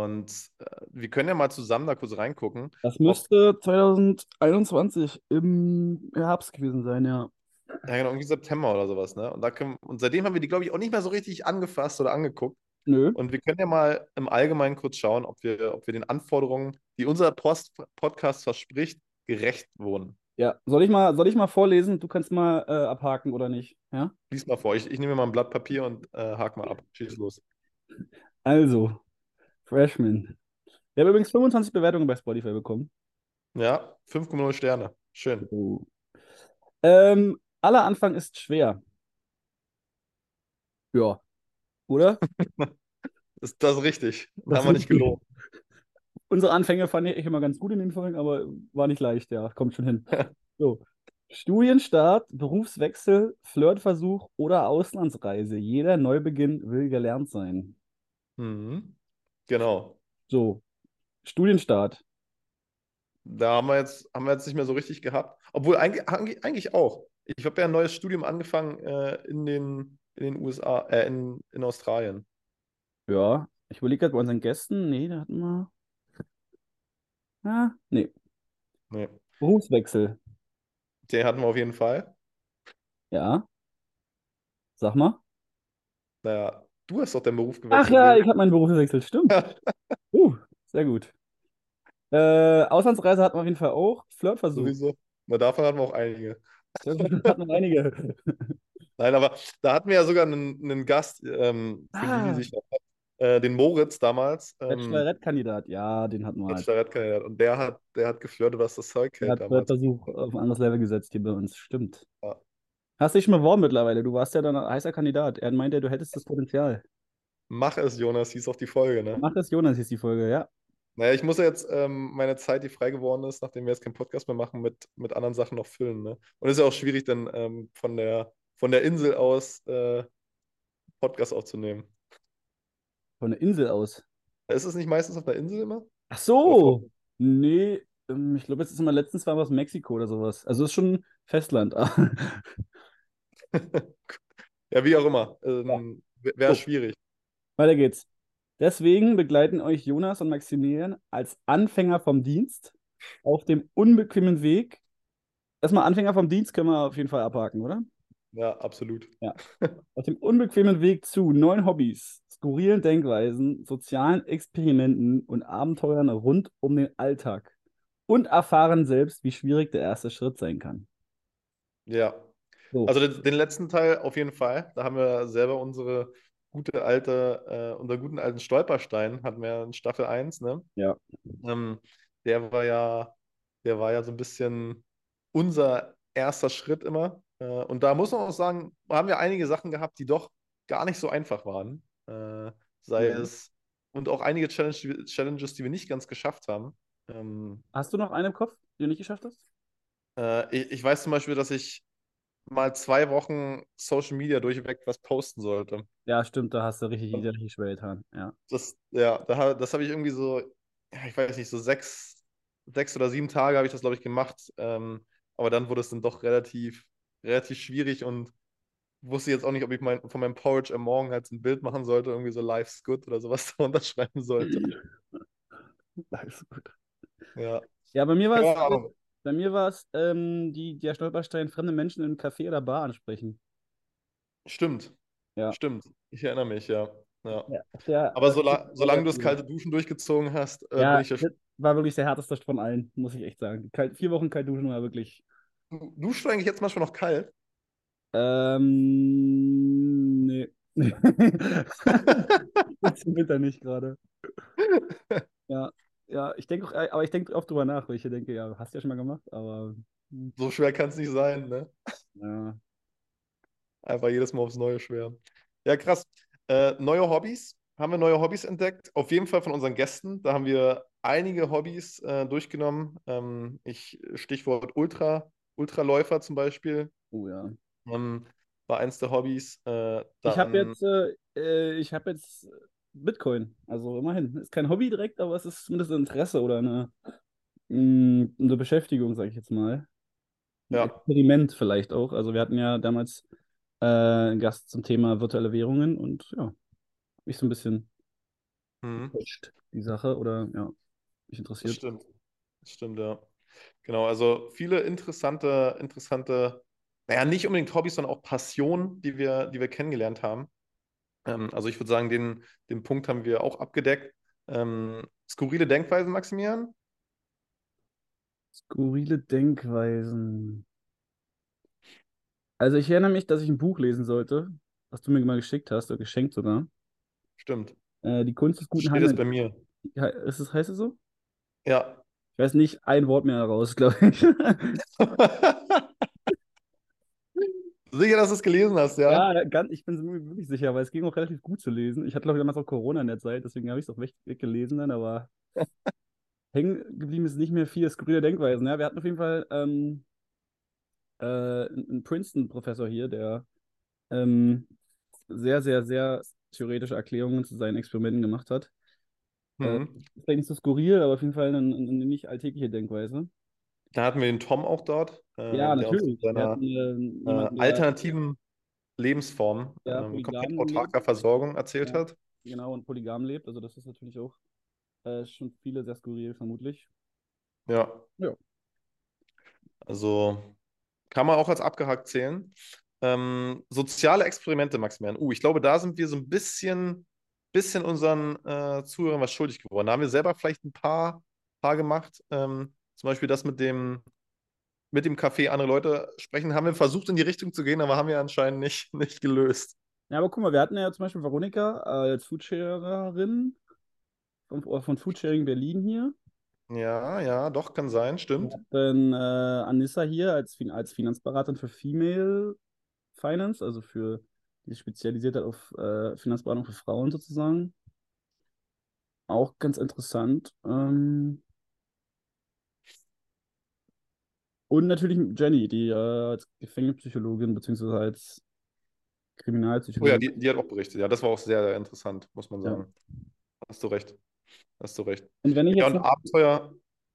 und äh, wir können ja mal zusammen da kurz reingucken. Das müsste 2021 im Herbst gewesen sein, ja. Ja, genau, irgendwie September oder sowas, ne? Und, da können, und seitdem haben wir die, glaube ich, auch nicht mehr so richtig angefasst oder angeguckt. Nö. Und wir können ja mal im Allgemeinen kurz schauen, ob wir, ob wir den Anforderungen, die unser Post Podcast verspricht, gerecht wurden. Ja, soll ich mal, soll ich mal vorlesen? Du kannst mal äh, abhaken oder nicht? Ja? Lies mal vor. Ich, ich nehme mir mal ein Blatt Papier und äh, hake mal ab. Schieß los. Also, Freshman. Wir haben übrigens 25 Bewertungen bei Spotify bekommen. Ja, 5,0 Sterne. Schön. Oh. Ähm, aller Anfang ist schwer. Ja. Oder? Ist das richtig? Das haben wir nicht gelogen. Unsere Anfänge fand ich immer ganz gut in den Folgen, aber war nicht leicht, ja. Kommt schon hin. So. Studienstart, Berufswechsel, Flirtversuch oder Auslandsreise. Jeder Neubeginn will gelernt sein. Mhm. Genau. So. Studienstart. Da haben wir jetzt, haben wir jetzt nicht mehr so richtig gehabt. Obwohl eigentlich, eigentlich auch. Ich habe ja ein neues Studium angefangen äh, in den, in den USA, äh, in, in Australien. Ja. Ich überlege gerade bei unseren Gästen. Nee, da hatten wir. Ah, nee. Nee. Berufswechsel. Den hatten wir auf jeden Fall. Ja. Sag mal. Naja, du hast doch deinen Beruf Ach gewechselt. ja, Leo. ich habe meinen Beruf gewechselt. Stimmt. Uh, sehr gut. Äh, Auslandsreise hatten wir auf jeden Fall auch. Flirtversuch. Sowieso. Na, davon hatten wir auch einige. Flirtversuch hatten wir einige. Nein, aber da hatten wir ja sogar einen, einen Gast, ähm, für die, Ah. die sich noch äh, den Moritz damals. Ähm, Bachelorette-Kandidat. Ja, den hatten wir halt. Bachelorette-Kandidat. Und der hat, der hat geflirtet, was das Zeug Der hält hat damals. Flirtversuch auf ein anderes Level gesetzt hier bei uns. Stimmt. Ja. Hast dich schon beworben mittlerweile. Du warst ja dann ein heißer Kandidat. Er meinte, du hättest das Potenzial. Mach es, Jonas, hieß auch die Folge, ne? Mach es, Jonas, hieß die Folge, ja. Naja, ich muss ja jetzt ähm, meine Zeit, die frei geworden ist, nachdem wir jetzt keinen Podcast mehr machen, mit, mit anderen Sachen noch füllen. Ne? Und es ist ja auch schwierig, dann ähm, von der, von der Insel aus äh, Podcast aufzunehmen. Von der Insel aus. Ist es nicht meistens auf der Insel immer? Ach so. Nee, ähm, ich glaube, jetzt ist immer letztens war was Mexiko oder sowas. Also ist schon Festland. ja, wie auch immer. Ähm, Wäre So. schwierig. Weiter geht's. Deswegen begleiten euch Jonas und Maximilian als Anfänger vom Dienst auf dem unbequemen Weg. Erstmal Anfänger vom Dienst können wir auf jeden Fall abhaken, oder? Ja, absolut. Auf dem unbequemen Weg zu neuen Hobbys, skurrilen Denkweisen, sozialen Experimenten und Abenteuern rund um den Alltag. Und erfahren selbst, wie schwierig der erste Schritt sein kann. Ja. So. Also den, den letzten Teil auf jeden Fall. Da haben wir selber unsere gute alte, äh, unseren guten alten Stolperstein, hatten wir in Staffel 1, ne? Ja. Ähm, der war ja, der war ja so ein bisschen unser erster Schritt immer. Äh, und da muss man auch sagen, haben wir einige Sachen gehabt, die doch gar nicht so einfach waren. Äh, sei Ja. es, und auch einige Challenge, Challenges, die wir nicht ganz geschafft haben. Ähm, Hast du noch einen im Kopf, den du nicht geschafft hast? äh, ich, ich weiß zum Beispiel, dass ich mal zwei Wochen Social Media durchweg was posten sollte. Ja, stimmt, da hast du richtig, richtig schwer getan. Ja. Das, ja, da, das habe ich irgendwie so, ich weiß nicht, so sechs, sechs oder sieben Tage habe ich das, glaube ich, gemacht. Ähm, aber dann wurde es dann doch relativ, relativ schwierig und wusste jetzt auch nicht, ob ich mein, von meinem Porridge am Morgen halt ein Bild machen sollte, irgendwie so Life's Good oder sowas da unterschreiben sollte. Alles gut. Ja, Ja, bei mir war es. Bei mir war es ähm, die, der Stolperstein, fremde Menschen in einem Café oder Bar ansprechen. Stimmt. Ja. Stimmt. Ich erinnere mich, ja. ja. Ja, der, Aber sola solange du das ja, kalte Duschen durchgezogen hast, äh, Ja, bin ich ja das war wirklich der härteste von allen, muss ich echt sagen. Kalt, vier Wochen kalt duschen war wirklich. Du duschst du eigentlich jetzt manchmal noch kalt? Ähm, nee. Jetzt im Winter nicht gerade. Ja, ja, ich denke auch, äh, aber ich denke oft drüber nach, weil ich denke, ja, hast du ja schon mal gemacht, aber hm, So schwer kann es nicht sein, ne? ja. Einfach jedes Mal aufs Neue schwer. Ja, krass. Äh, neue Hobbys. Haben wir neue Hobbys entdeckt? Auf jeden Fall von unseren Gästen. Da haben wir einige Hobbys äh, durchgenommen. Ähm, ich, Stichwort Ultra, Ultraläufer zum Beispiel. Oh ja. Ähm, war eins der Hobbys. Äh, Ich habe jetzt, äh, äh, ich habe jetzt Bitcoin. Also immerhin. Ist kein Hobby direkt, aber es ist zumindest ein Interesse oder eine, mh, eine Beschäftigung, sage ich jetzt mal. Ein Ja. Experiment vielleicht auch. Also wir hatten ja damals äh, einen Gast zum Thema virtuelle Währungen und ja, mich so ein bisschen Mhm. die Sache oder ja, mich Das interessiert. stimmt. Das stimmt, ja. Genau, also viele interessante, interessante, naja, nicht unbedingt Hobbys, sondern auch Passionen, die wir, die wir kennengelernt haben. Ähm, also ich würde sagen, den, den Punkt haben wir auch abgedeckt. Ähm, skurrile Denkweisen, Maximilian? Skurrile Denkweisen. Also ich erinnere mich, dass ich ein Buch lesen sollte, was du mir mal geschickt hast, oder geschenkt sogar. Stimmt. Äh, die Kunst des guten Steht es bei Handelns. mir. Ja, Ist es, heißt es so? Ja. Ich weiß nicht ein Wort mehr daraus, glaube ich. Sicher, dass du es gelesen hast, ja? Ja, ganz, ich bin mir wirklich sicher, weil es ging auch relativ gut zu lesen. Ich hatte, glaube ich, damals auch Corona in der Zeit, deswegen habe ich es auch weg, weggelesen dann, aber hängen geblieben ist nicht mehr viel skurrile Denkweisen. Ja, wir hatten auf jeden Fall ähm, äh, einen Princeton-Professor hier, der ähm, sehr, sehr, sehr theoretische Erklärungen zu seinen Experimenten gemacht hat. Äh, Mhm. ist vielleicht nicht so skurril, aber auf jeden Fall eine, eine nicht alltägliche Denkweise. Da hatten wir den Tom auch dort, äh, Ja, natürlich. Seiner hatten äh, äh, alternativen Lebensform, ja, ähm, komplett autarker Versorgung erzählt Ja. hat. genau und polygam lebt. Also das ist natürlich auch äh, schon viele sehr skurril, vermutlich. Ja. Ja. Also kann man auch als abgehakt zählen. Ähm, soziale Experimente, Maximilian. Uh, ich glaube, da sind wir so ein bisschen, bisschen unseren äh, Zuhörern was schuldig geworden. Da haben wir selber vielleicht ein paar, paar gemacht. Ähm, zum Beispiel das mit dem, mit dem Café andere Leute sprechen, haben wir versucht in die Richtung zu gehen, aber haben wir anscheinend nicht, nicht gelöst. Ja, aber guck mal, wir hatten ja zum Beispiel Veronika als Foodsharerin von, von Foodsharing Berlin hier. Ja, ja, doch, kann sein, stimmt. hatten äh, Anissa hier als, als Finanzberaterin für Female Finance, also für die sich spezialisiert hat auf äh, Finanzberatung für Frauen sozusagen. Auch ganz interessant. Ähm, und natürlich Jenny, die äh, als Gefängnispsychologin beziehungsweise als Oh ja, Kriminalpsychologin. die, die hat auch berichtet. Ja, das war auch sehr, sehr interessant, muss man Ja. sagen. Hast du recht. Hast du recht. Und wenn ich Ja, jetzt und Abenteuer,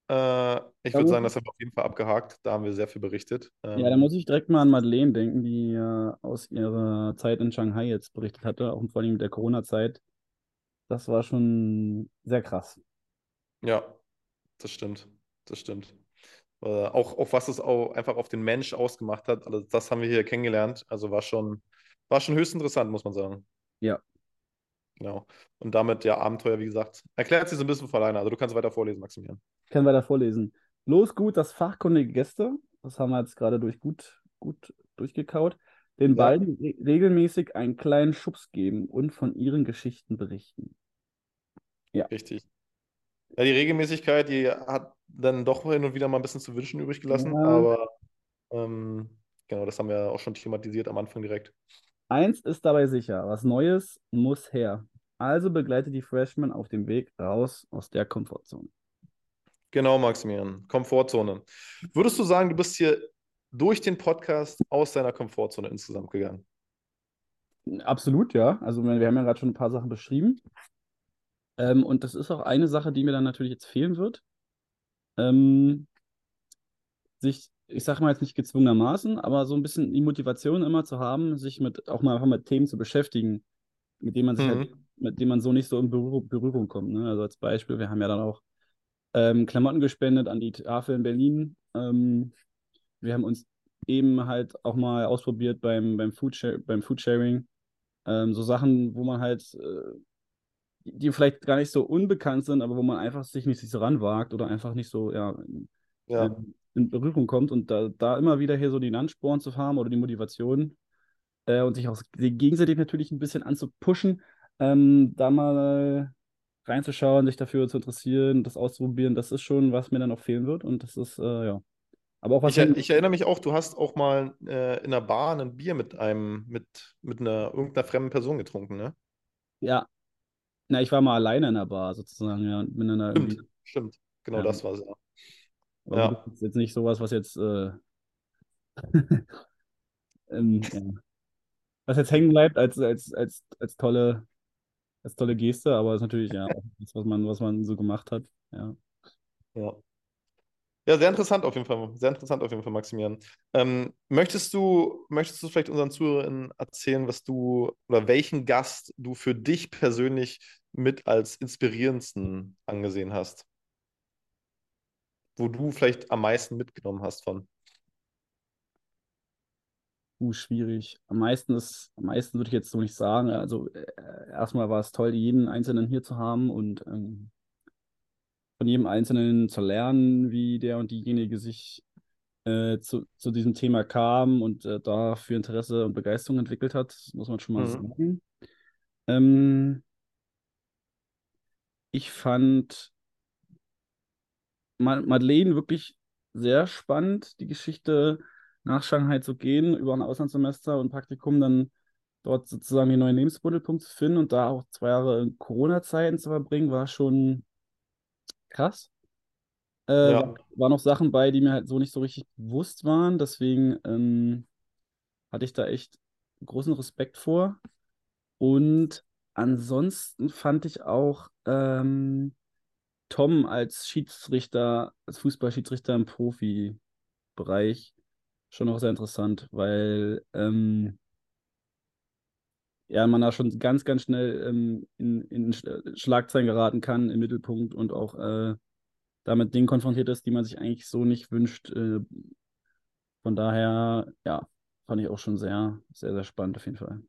äh, ich würde sagen, das haben wir auf jeden Fall abgehakt. Da haben wir sehr viel berichtet. ja, da Ähm, muss ich direkt mal an Madeleine denken, die äh, aus ihrer Zeit in Shanghai jetzt berichtet hatte, auch vor allem mit der Corona-Zeit. Das war schon sehr krass. ja, das stimmt. Das stimmt. Äh, auch, auch was es auch einfach auf den Mensch ausgemacht hat, also das haben wir hier kennengelernt. Also war schon, war schon höchst interessant, muss man sagen. Ja. Genau. Und damit, ja, Abenteuer, wie gesagt, erklärt sich so ein bisschen von alleine. Also du kannst weiter vorlesen, Maximilian. Können wir da vorlesen. Los gut, das fachkundige Gäste. Das haben wir jetzt gerade durch gut, gut durchgekaut. Den Ja. beiden re regelmäßig einen kleinen Schubs geben und von ihren Geschichten berichten. Richtig. Ja, die Regelmäßigkeit, die hat dann doch hin und wieder mal ein bisschen zu wünschen übrig gelassen, Ja. aber ähm, genau, das haben wir auch schon thematisiert am Anfang direkt. Eins ist dabei sicher, was Neues muss her. Also begleite die Freshmen auf dem Weg raus aus der Komfortzone. Genau, Maximilian, Komfortzone. Würdest du sagen, du bist hier durch den Podcast aus deiner Komfortzone insgesamt gegangen? Absolut, ja. Also wir haben ja gerade schon ein paar Sachen beschrieben. Ähm, und das ist auch eine Sache, die mir dann natürlich jetzt fehlen wird. Ähm, sich, ich sage mal jetzt nicht gezwungenermaßen, aber so ein bisschen die Motivation immer zu haben, sich mit auch mal einfach mit Themen zu beschäftigen, mit denen man sich halt, Mhm. mit denen man so nicht so in Berührung, Berührung kommt. Ne? Also als Beispiel, wir haben ja dann auch ähm, Klamotten gespendet an die Tafel in Berlin. Ähm, wir haben uns eben halt auch mal ausprobiert beim, beim, Foodshare, beim Foodsharing. Ähm, so Sachen, wo man halt, äh, die die vielleicht gar nicht so unbekannt sind, aber wo man einfach sich nicht so ranwagt oder einfach nicht so, ja, Ja, ähm, in Berührung kommt und da, da immer wieder hier so den Ansporn zu haben oder die Motivation äh, und sich auch gegenseitig natürlich ein bisschen anzupushen, ähm, da mal reinzuschauen, sich dafür zu interessieren, das auszuprobieren, das ist schon, was mir dann auch fehlen wird und das ist, äh, ja. Aber auch was ich, er- ich erinnere mich auch, du hast auch mal äh, in einer Bar ein Bier mit einem, mit, mit einer irgendeiner fremden Person getrunken, ne? ja, na, ich war mal alleine in der Bar sozusagen, ja, und bin dann da irgendwie, Stimmt, stimmt. Genau Ja. das war es, ja. aber Ja. das ist jetzt nicht sowas, was jetzt, äh, ähm, ja, was jetzt hängen bleibt als, als, als, als tolle als tolle Geste, aber ist natürlich ja auch das, was man, was man so gemacht hat. Ja. Ja. Ja, sehr interessant auf jeden Fall. Sehr interessant auf jeden Fall, Maximilian. Ähm, möchtest du, möchtest du vielleicht unseren Zuhörern erzählen, was du oder welchen Gast du für dich persönlich mit als inspirierendsten angesehen hast? Wo du vielleicht am meisten mitgenommen hast von? Uh, schwierig. Am meisten ist, am meisten würde ich jetzt so nicht sagen. Also äh, erstmal war es toll, jeden Einzelnen hier zu haben und ähm, von jedem Einzelnen zu lernen, wie der und diejenige sich äh, zu, zu diesem Thema kam und äh, dafür Interesse und Begeisterung entwickelt hat, muss man schon mal Mhm. sagen. Ähm, ich fand Ma- Madeleine wirklich sehr spannend, die Geschichte nach Shanghai zu gehen, über ein Auslandssemester und Praktikum dann dort sozusagen den neuen Lebensmittelpunkt zu finden und da auch zwei Jahre in Corona-Zeiten zu verbringen, war schon krass. Äh, war, Ja, war noch Sachen bei, die mir halt so nicht so richtig bewusst waren. Deswegen ähm, hatte ich da echt großen Respekt vor. Und ansonsten fand ich auch ähm, Tom als Schiedsrichter, als Fußballschiedsrichter im Profibereich schon noch sehr interessant, weil ähm, ja, man da schon ganz, ganz schnell ähm, in, in Sch- Schlagzeilen geraten kann, im Mittelpunkt und auch äh, damit Dingen konfrontiert ist, die man sich eigentlich so nicht wünscht. Äh, von daher, ja, fand ich auch schon sehr, sehr, sehr spannend auf jeden Fall.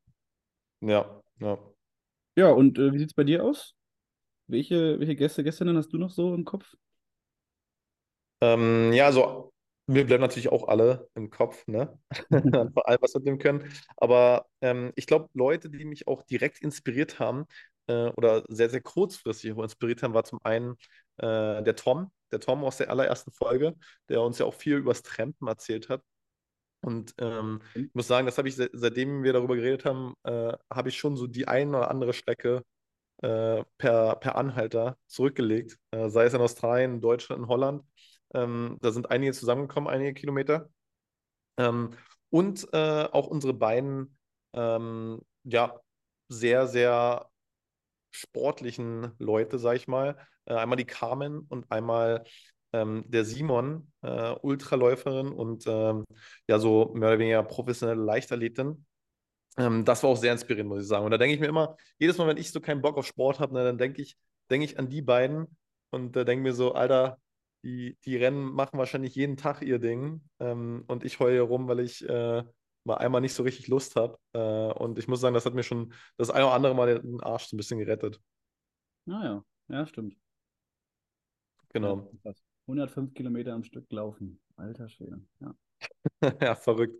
ja, ja. Ja, und äh, wie sieht es bei dir aus? Welche, welche Gäste, Gästinnen hast du noch so im Kopf? Ähm, ja, also mir bleiben natürlich auch alle im Kopf, ne? Vor allem was wir mitnehmen können. Aber ähm, ich glaube, Leute, die mich auch direkt inspiriert haben äh, oder sehr, sehr kurzfristig inspiriert haben, war zum einen äh, der Tom, der Tom aus der allerersten Folge, der uns ja auch viel übers Trampen erzählt hat. Und ähm, ich muss sagen, das habe ich, se seitdem wir darüber geredet haben, äh, habe ich schon so die ein oder andere Strecke äh, per, per Anhalter zurückgelegt, äh, sei es in Australien, in Deutschland, in Holland. Ähm, da sind einige zusammengekommen, einige Kilometer. Ähm, und äh, auch unsere beiden, ähm, ja, sehr, sehr sportlichen Leute, sag ich mal. Äh, einmal die Carmen und einmal ähm, der Simon, äh, Ultraläuferin und ähm, ja, so mehr oder weniger professionelle Leichtathletin. Ähm, das war auch sehr inspirierend, muss ich sagen. Und da denke ich mir immer, jedes Mal, wenn ich so keinen Bock auf Sport habe, ne, dann denke ich, denke ich an die beiden und äh, denke mir so, Alter, die, die Rennen machen wahrscheinlich jeden Tag ihr Ding ähm, und ich heule rum, weil ich äh, mal einmal nicht so richtig Lust habe. Äh, und ich muss sagen, das hat mir schon das eine oder andere Mal den Arsch so ein bisschen gerettet. Naja, ja, ja, stimmt. Genau. krass. 105 Kilometer am Stück laufen. Alter Schwede. Ja. Ja, verrückt.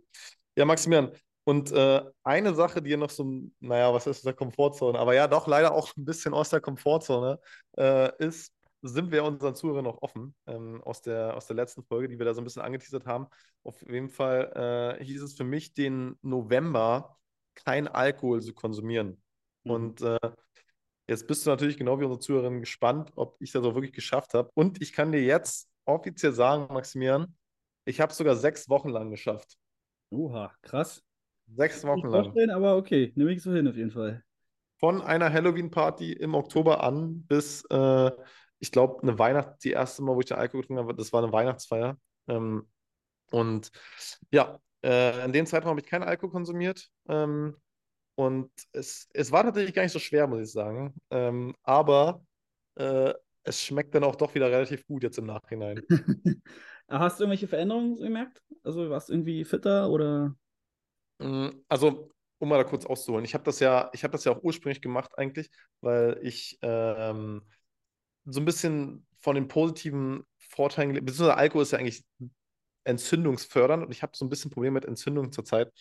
Ja, Maximilian. Und äh, eine Sache, die noch so, naja, was ist aus der Komfortzone, aber ja, doch leider auch ein bisschen aus der Komfortzone äh, ist, sind wir unseren Zuhörern noch offen ähm, aus der, aus der letzten Folge, die wir da so ein bisschen angeteasert haben. Auf jeden Fall äh, hieß es für mich, den November kein Alkohol zu konsumieren. Mhm. Und äh, jetzt bist du natürlich genau wie unsere Zuhörerinnen gespannt, ob ich das auch wirklich geschafft habe. Und ich kann dir jetzt offiziell sagen, Maximilian, ich habe es sogar sechs Wochen lang geschafft. Oha, krass. Sechs Wochen lang. aber okay, nehme ich so hin auf jeden Fall. Von einer Halloween-Party im Oktober an bis, äh, ich glaube, eine Weihnacht, die erste Mal, wo ich den Alkohol getrunken habe, das war eine Weihnachtsfeier. Ähm, und ja, äh, in dem Zeitraum habe ich keinen Alkohol konsumiert. Ähm, und es, es war tatsächlich gar nicht so schwer, muss ich sagen. Ähm, aber äh, es schmeckt dann auch doch wieder relativ gut jetzt im Nachhinein. Hast du irgendwelche Veränderungen gemerkt? Also warst du irgendwie fitter oder? Mm, Also, um mal da kurz auszuholen, ich habe das ja, ich habe das ja auch ursprünglich gemacht eigentlich, weil ich ähm, so ein bisschen von den positiven Vorteilen, beziehungsweise Alkohol ist ja eigentlich entzündungsfördernd und ich habe so ein bisschen Probleme mit Entzündungen zurzeit.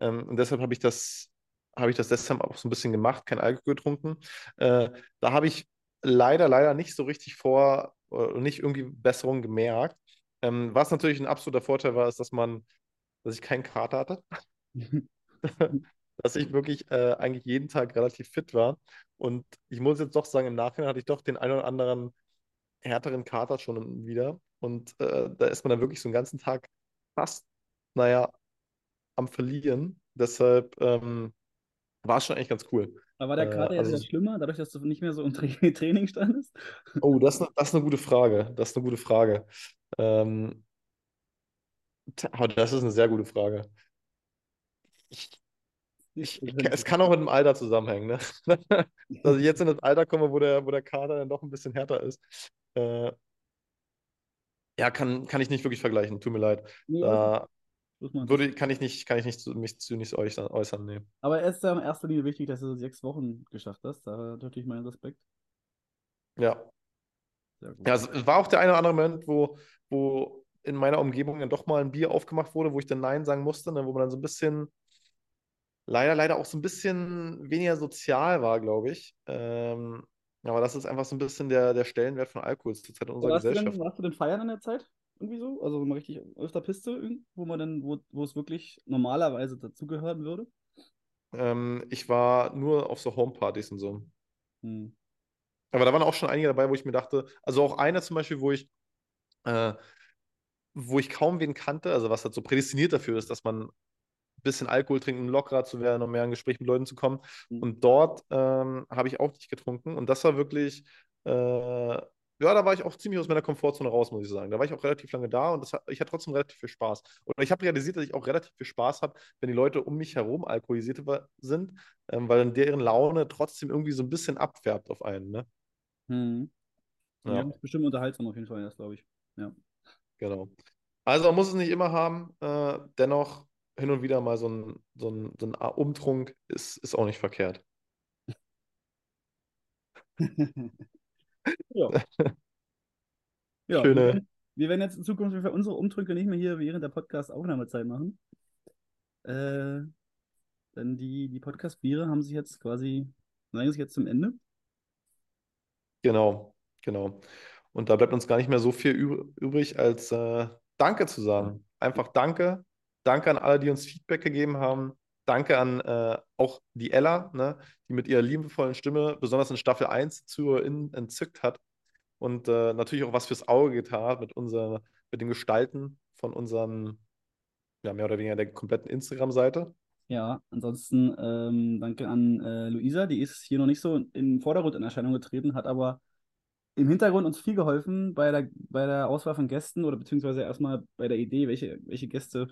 Ähm, und deshalb habe ich das, habe ich das deshalb auch so ein bisschen gemacht, kein Alkohol getrunken. Äh, da habe ich leider, leider nicht so richtig vor, äh, nicht irgendwie Besserung gemerkt. Ähm, was natürlich ein absoluter Vorteil war, ist, dass man, dass ich keinen Kater hatte dass ich wirklich äh, eigentlich jeden Tag relativ fit war. Und ich muss jetzt doch sagen, im Nachhinein hatte ich doch den einen oder anderen härteren Kater schon wieder. Und äh, da ist man dann wirklich so einen ganzen Tag fast, naja, am Verlieren. Deshalb ähm, war es schon eigentlich ganz cool. Aber war der Äh, Kater jetzt also- wieder schlimmer, dadurch, dass du nicht mehr so im Tra Training standest? Oh, das ist eine, das ist eine gute Frage. Das ist eine gute Frage. Ähm, das ist eine sehr gute Frage. Ich, ich, ich, es kann auch mit dem Alter zusammenhängen, ne? Dass ich jetzt in das Alter komme, wo der, wo der Kater dann doch ein bisschen härter ist. Äh, ja, kann, kann ich nicht wirklich vergleichen. Tut mir leid. Nee, Da würde, kann ich nicht, kann ich nicht mich zu nicht äußern, äußern. Nee. Aber es ist ja in erster Linie wichtig, dass du sechs Wochen geschafft hast. Da natürlich meinen Respekt. Ja. Ja, es war auch der eine oder andere Moment, wo, wo in meiner Umgebung dann doch mal ein Bier aufgemacht wurde, wo ich dann Nein sagen musste, ne, wo man dann so ein bisschen, leider, leider auch so ein bisschen weniger sozial war, glaube ich. Ähm, aber das ist einfach so ein bisschen der, der Stellenwert von Alkohol zurzeit in unserer warst, du Gesellschaft. denn, warst du denn feiern in der Zeit? Irgendwie so? Also mal richtig auf der Piste, wo man dann, wo, wo es wirklich normalerweise dazugehören würde? Ähm, ich war nur auf so Homepartys und so. Hm. Aber da waren auch schon einige dabei, wo ich mir dachte, also auch einer zum Beispiel, wo ich, äh, wo ich kaum wen kannte, also was halt so prädestiniert dafür ist, dass man bisschen Alkohol trinkt, um lockerer zu werden, um mehr in Gespräch mit Leuten zu kommen. Mhm. Und dort ähm, habe ich auch nicht getrunken. Und das war wirklich, äh, ja, da war ich auch ziemlich aus meiner Komfortzone raus, muss ich sagen. Da war ich auch relativ lange da und hat, ich hatte trotzdem relativ viel Spaß. Und ich habe realisiert, dass ich auch relativ viel Spaß habe, wenn die Leute um mich herum alkoholisiert sind, ähm, weil dann deren Laune trotzdem irgendwie so ein bisschen abfärbt auf einen. Ne? Hm. Ja, Ja. bestimmt unterhaltsam auf jeden Fall, das glaube ich. Ja. Genau. Also man muss es nicht immer haben. Äh, dennoch hin und wieder mal so ein, so ein, so ein Umtrunk ist, ist auch nicht verkehrt. ja. Ja, Schöne- Wir, werden, jetzt in Zukunft für unsere Umdrücke nicht mehr hier während der Podcast-Aufnahmezeit machen. Äh, denn die, die Podcast-Biere haben sich jetzt quasi, neigen sich jetzt zum Ende. Genau, genau. Und da bleibt uns gar nicht mehr so viel üb übrig, als äh, Danke zu sagen. Einfach Danke. Danke an alle, die uns Feedback gegeben haben. Danke an äh, auch die Ella, ne, die mit ihrer liebevollen Stimme besonders in Staffel 1 ZuhörerInnen entzückt hat. Und äh, natürlich auch was fürs Auge getan mit, unser, mit dem Gestalten von unseren, ja, mehr oder weniger der kompletten Instagram-Seite. Ja, ansonsten ähm, danke an äh, Luisa, die ist hier noch nicht so den Vordergrund in Erscheinung getreten, hat aber im Hintergrund uns viel geholfen bei der, bei der Auswahl von Gästen oder beziehungsweise erstmal bei der Idee, welche, welche Gäste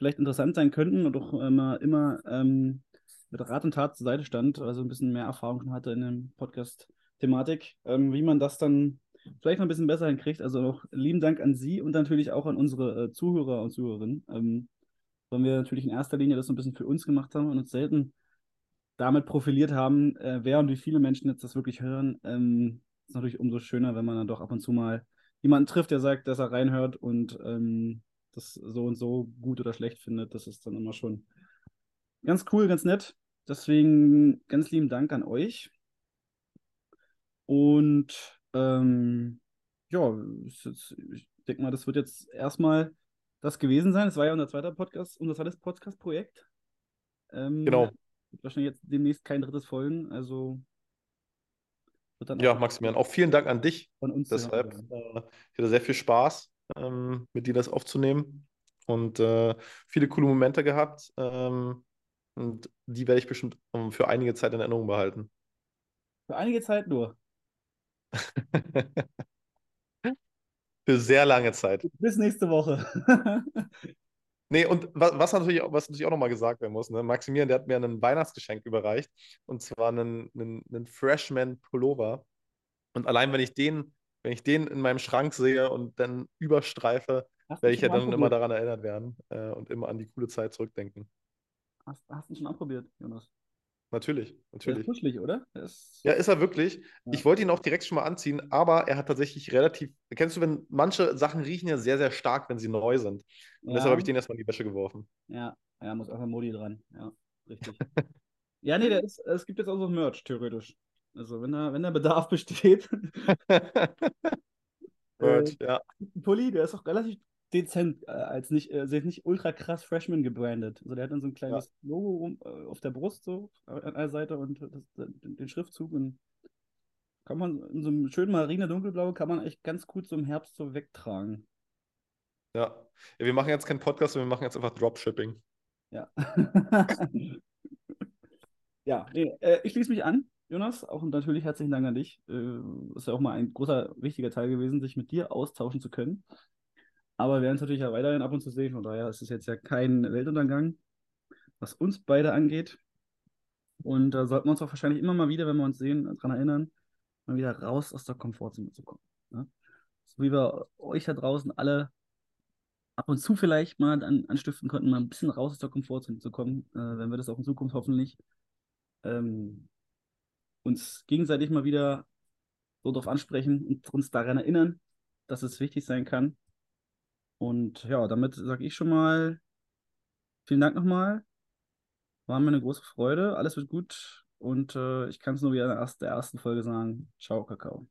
vielleicht interessant sein könnten und auch immer, immer ähm, mit Rat und Tat zur Seite stand, also ein bisschen mehr Erfahrung schon hatte in der Podcast-Thematik, ähm, wie man das dann vielleicht noch ein bisschen besser hinkriegt. Also auch lieben Dank an Sie und natürlich auch an unsere äh, Zuhörer und Zuhörerinnen. Ähm, weil wir natürlich in erster Linie das so ein bisschen für uns gemacht haben und uns selten damit profiliert haben, äh, wer und wie viele Menschen jetzt das wirklich hören. Ähm, ist natürlich umso schöner, wenn man dann doch ab und zu mal jemanden trifft, der sagt, dass er reinhört und ähm, das so und so gut oder schlecht findet. Das ist dann immer schon ganz cool, ganz nett. Deswegen ganz lieben Dank an euch. Und ähm, ja, ich denke mal, das wird jetzt erstmal das gewesen sein. Es war ja unser zweiter Podcast, unser zweites Podcast-Projekt. Ähm, Genau. wahrscheinlich jetzt demnächst kein drittes folgen. Also wird dann Ja, Maximilian, auch vielen Dank an dich. von uns Deshalb, äh, ich hatte sehr viel Spaß, ähm, mit dir das aufzunehmen und äh, viele coole Momente gehabt. Ähm, und die werde ich bestimmt ähm, für einige Zeit in Erinnerung behalten. Für einige Zeit nur. Für sehr lange Zeit. Bis nächste Woche. Nee, und was, was natürlich, auch- was natürlich auch nochmal gesagt werden muss, ne? Maximilian, der hat mir ein Weihnachtsgeschenk überreicht und zwar einen, einen, einen Freshman-Pullover. Und allein wenn ich den, wenn ich den in meinem Schrank sehe und dann überstreife, Hast werde ich ja dann immer daran erinnert werden äh, und immer an die coole Zeit zurückdenken. Hast, hast du ihn schon anprobiert, Jonas? Natürlich, Der ist natürlich. kuschelig, oder? Der ist, Ja, ist er wirklich. Ja. Ich wollte ihn auch direkt schon mal anziehen, aber er hat tatsächlich relativ. Kennst du, wenn manche Sachen riechen ja sehr, sehr stark, wenn sie neu sind. Und deshalb ja, habe ich den erstmal in die Wäsche geworfen. ja, ja, muss einfach Modi dran. Ja, richtig. ja, nee, ist, es gibt jetzt auch so Merch, theoretisch. Also, wenn da, wenn da Bedarf besteht. Merch, ja. Ein Pulli, der ist auch relativ dezent, äh, als nicht, äh, sehr nicht ultra krass Freshman gebrandet. Also der hat dann so ein kleines Logo rum, äh, auf der Brust so an einer Seite und das, den, den Schriftzug und kann man in so einem schönen Marine dunkelblau kann man echt ganz gut so im Herbst so wegtragen. Ja. ja. Wir machen jetzt keinen Podcast, wir machen jetzt einfach Dropshipping. Ja. ja, nee, äh, ich schließe mich an, Jonas. Auch natürlich herzlichen Dank an dich. Äh, ist ja auch mal ein großer, wichtiger Teil gewesen, sich mit dir austauschen zu können. Aber wir werden es natürlich ja weiterhin ab und zu sehen. Von daher ist es jetzt ja kein Weltuntergang, was uns beide angeht. Und da sollten wir uns auch wahrscheinlich immer mal wieder, wenn wir uns sehen, daran erinnern, mal wieder raus aus der Komfortzone zu kommen. Ne? So wie wir euch da draußen alle ab und zu vielleicht mal an, anstiften konnten, mal ein bisschen raus aus der Komfortzone zu kommen, äh, wenn wir das auch in Zukunft hoffentlich ähm, uns gegenseitig mal wieder so darauf ansprechen und uns daran erinnern, dass es wichtig sein kann. Und ja, damit sage ich schon mal vielen Dank nochmal. War mir eine große Freude. Alles wird gut. Und äh, ich kann es nur wie in der ersten Folge sagen. Ciao, Kakao.